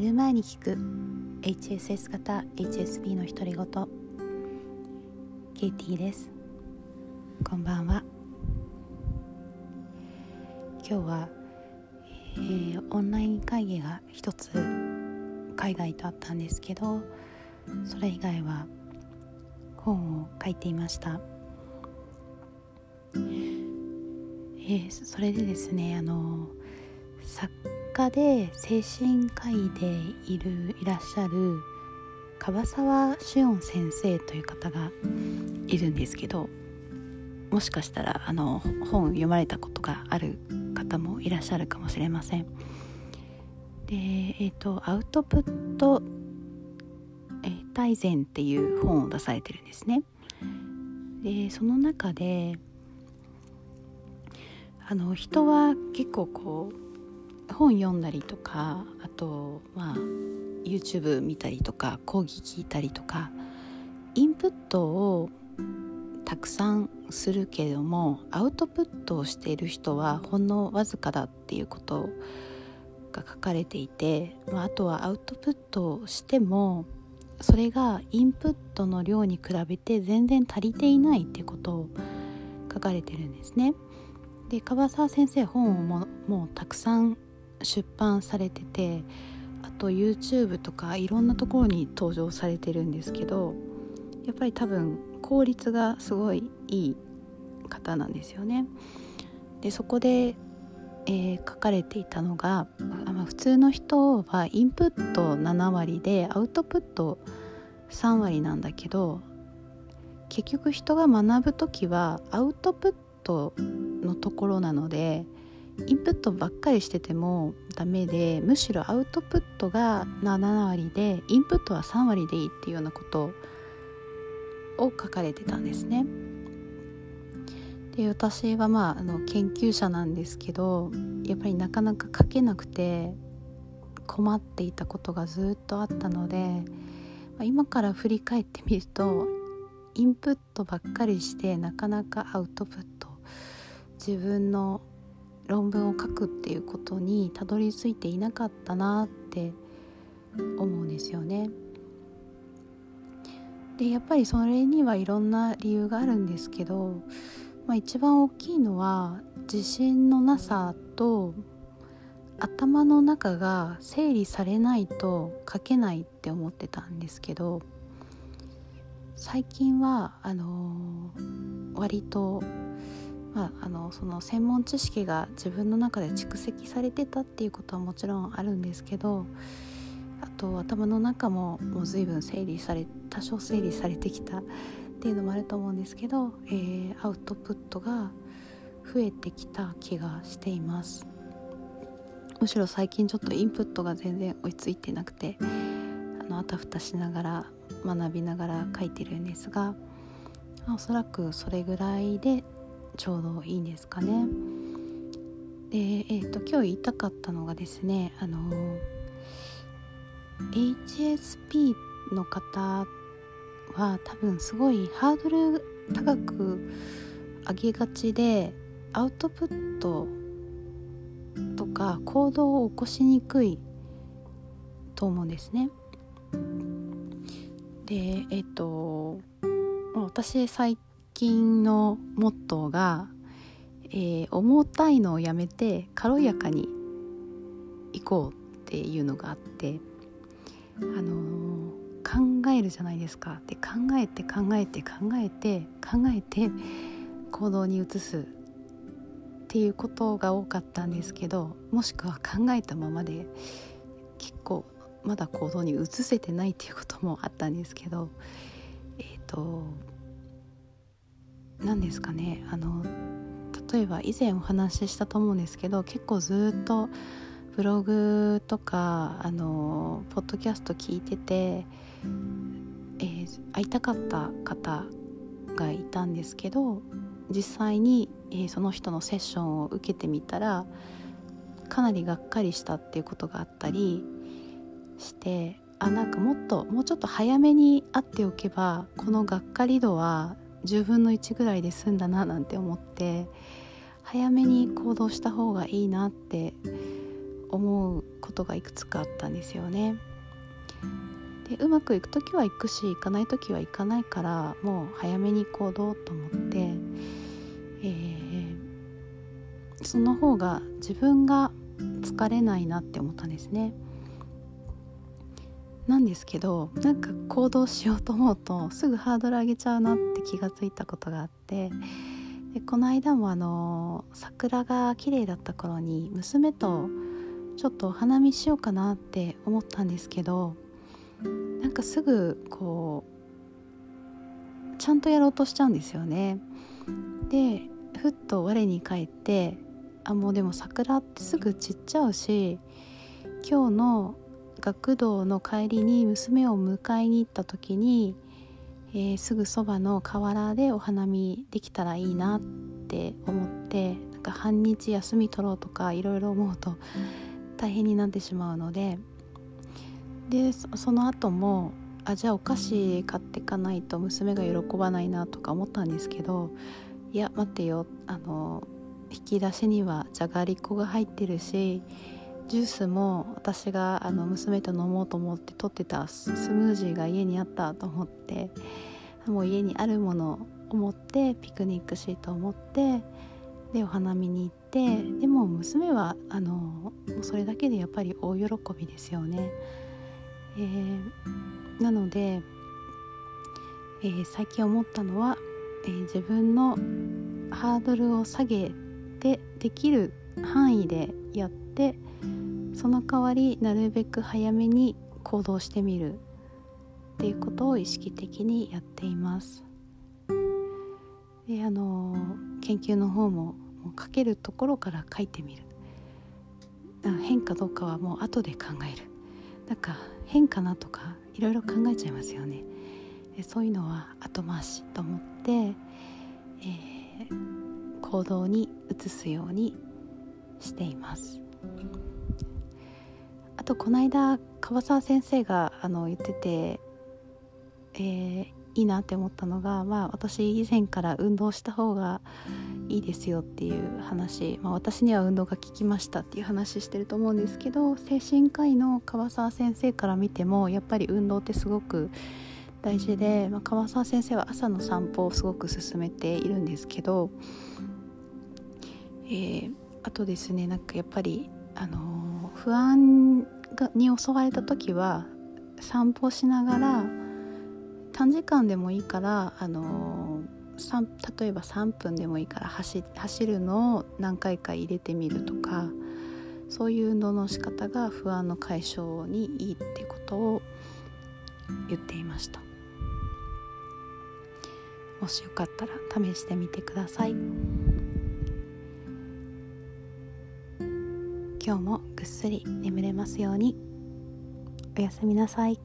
寝る前に聞く。HSS 型 HSP の独り言。ケイティです。こんばんは。今日は、えー、オンライン会議が一つ海外とあったんですけどそれ以外は本を書いていました。えー、それでですねあの作家で精神科医でいるいらっしゃる樺沢志音先生という方がいるんですけどもしかしたらあの本読まれたことがある方もいらっしゃるかもしれません。でえーと、アウトプット、えー、大全っていう本を出されてるんですね。でその中であの人は結構こう本読んだりとかあとまあ YouTube 見たりとか講義聞いたりとかインプットをたくさんするけれどもアウトプットをしている人はほんのわずかだっていうことが書かれていて、まあ、あとはアウトプットをしてもそれがインプットの量に比べて全然足りていないっていうことを書かれてるんですね。で樺沢先生本をももうたくさん出版されててあと YouTube とかいろんなところに登場されてるんですけどやっぱり多分効率がすごいいい方なんですよね。でそこで、えー、書かれていたのが、まあ、普通の人はインプット7割でアウトプット3割なんだけど結局人が学ぶ時はアウトプットのところなのでインプットばっかりしててもダメでむしろアウトプットが7割でインプットは3割でいいっていうようなことを書かれてたんですね。で私はまああの研究者なんですけどやっぱりなかなか書けなくて困っていたことがずっとあったので今から振り返ってみるとインプットばっかりしてなかなかアウトプット自分の論文を書くっていうことにたどり着いていなかったなって思うんですよね。でやっぱりそれにはいろんな理由があるんですけど、まあ、一番大きいのは自信のなさと頭の中が整理されないと書けないって思ってたんですけど最近はあのー、割とまあ、あのその専門知識が自分の中で蓄積されてたっていうことはもちろんあるんですけどあと頭の中ももう随分整理され多少整理されてきたっていうのもあると思うんですけど、えー、アウトプットが増えてきた気がしています。むしろ最近ちょっとインプットが全然追いついてなくてあのあたふたしながら学びながら書いてるんですがおそらくそれぐらいでちょうどいいんですかね。で、えーと、今日言いたかったのがですねあの HSP の方は多分すごいハードル高く上げがちでアウトプットとか行動を起こしにくいと思うんですね。でえっ、ー、と私最近のモットーが、えー、重たいのをやめて軽やかに行こうっていうのがあってあのー、考えるじゃないですか。で考えて考えて考えて考えて行動に移すっていうことが多かったんですけどもしくは考えたままで結構まだ行動に移せてないっていうこともあったんですけどえっ、ー、と何ですかね。あの例えば以前お話ししたと思うんですけど結構ずっとブログとかあのポッドキャスト聞いてて、えー、会いたかった方がいたんですけど実際に、えー、その人のセッションを受けてみたらかなりがっかりしたっていうことがあったりしてあなんかもっともうちょっと早めに会っておけばこのがっかり度は10分の1ぐらいで済んだななんて思って早めに行動した方がいいなって思うことがいくつかあったんですよね。でうまくいく時は行くし行かない時は行かないからもう早めに行動と思って、えー、その方が自分が疲れないなって思ったんですね。なんですけどなんか行動しようと思うとすぐハードル上げちゃうなって気がついたことがあってでこの間もあの桜が綺麗だった頃に娘とちょっとお花見しようかなって思ったんですけどなんかすぐこうちゃんとやろうとしちゃうんですよね。でふっと我に返ってあもうでも桜ってすぐ散っちゃうし今日の学童の帰りに娘を迎えに行った時に、えー、すぐそばの河原でお花見できたらいいなって思ってなんか半日休み取ろうとかいろいろ思うと大変になってしまうのででその後もあじゃあお菓子買ってかないと娘が喜ばないなとか思ったんですけどいや待ってよあの引き出しにはじゃがりこが入ってるしジュースも私があの娘と飲もうと思って取ってたスムージーが家にあったと思ってもう家にあるものを持ってピクニックシートを持ってでお花見に行ってでも娘はあのそれだけでやっぱり大喜びですよね。えー、なので、えー、最近思ったのは、えー、自分のハードルを下げてできる範囲でやってその代わりなるべく早めに行動してみるっていうことを意識的にやっています。であの研究の方ももう書けるところから書いてみる。変かどうかはもう後で考える。なんか変かなとかいろいろ考えちゃいますよね。そういうのは後回しと思って、えー、行動に移すようにしています。とこの間川沢先生があの言ってて、えー、いいなって思ったのが、まあ、私以前から運動した方がいいですよっていう話、まあ、私には運動が効きましたっていう話してると思うんですけど精神科医の川沢先生から見てもやっぱり運動ってすごく大事で、まあ、川沢先生は朝の散歩をすごく勧めているんですけど、えー、あとですねなんかやっぱり、あのー、不安に襲われた時は散歩しながら短時間でもいいから、あの、例えば3分でもいいから走走るのを何回か入れてみるとかそういう運動の仕方が不安の解消にいいってことを言っていました。もしよかったら試してみてください。今日もぐっすり眠れますようにおやすみなさい。